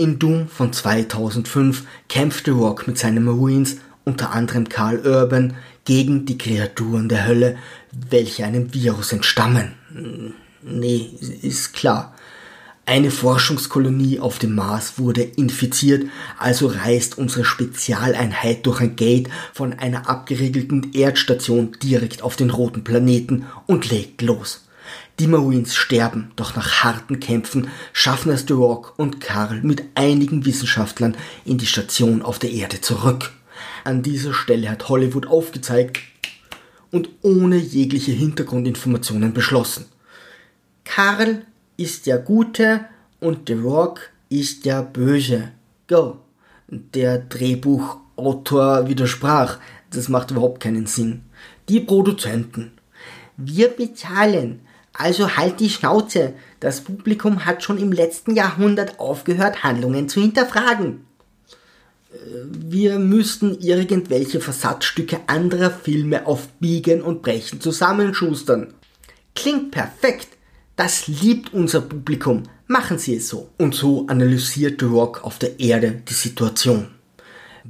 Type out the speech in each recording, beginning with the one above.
In Doom von 2005 kämpft The Rock mit seinen Marines, unter anderem Carl Urban, gegen die Kreaturen der Hölle, welche einem Virus entstammen. Nee, ist klar. Eine Forschungskolonie auf dem Mars wurde infiziert, also reist unsere Spezialeinheit durch ein Gate von einer abgeriegelten Erdstation direkt auf den roten Planeten und legt los. Die Marines sterben, doch nach harten Kämpfen schaffen es The Rock und Karl mit einigen Wissenschaftlern in die Station auf der Erde zurück. An dieser Stelle hat Hollywood aufgezeigt und ohne jegliche Hintergrundinformationen beschlossen. Karl ist der Gute und The Rock ist der Böse. Go. Der Drehbuchautor widersprach. Das macht überhaupt keinen Sinn. Die Produzenten. Wir bezahlen. Also halt die Schnauze. Das Publikum hat schon im letzten Jahrhundert aufgehört, Handlungen zu hinterfragen. Äh, wir müssten irgendwelche Versatzstücke anderer Filme auf Biegen und Brechen zusammenschustern. Klingt perfekt. Das liebt unser Publikum. Machen Sie es so. Und so analysiert The Rock auf der Erde die Situation.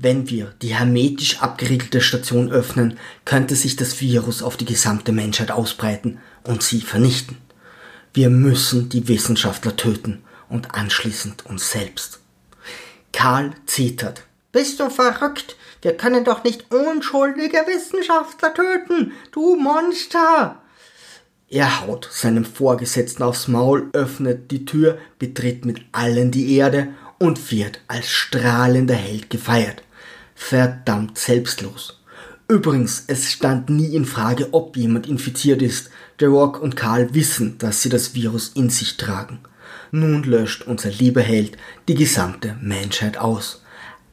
Wenn wir die hermetisch abgeriegelte Station öffnen, könnte sich das Virus auf die gesamte Menschheit ausbreiten und sie vernichten. Wir müssen die Wissenschaftler töten und anschließend uns selbst. Karl zittert. Bist du verrückt? Wir können doch nicht unschuldige Wissenschaftler töten, du Monster! Er haut seinem Vorgesetzten aufs Maul, öffnet die Tür, betritt mit allen die Erde und wird als strahlender Held gefeiert. Verdammt selbstlos. Übrigens, es stand nie in Frage, ob jemand infiziert ist. The Rock und Karl wissen, dass sie das Virus in sich tragen. Nun löscht unser lieber Held die gesamte Menschheit aus.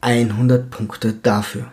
100 Punkte dafür.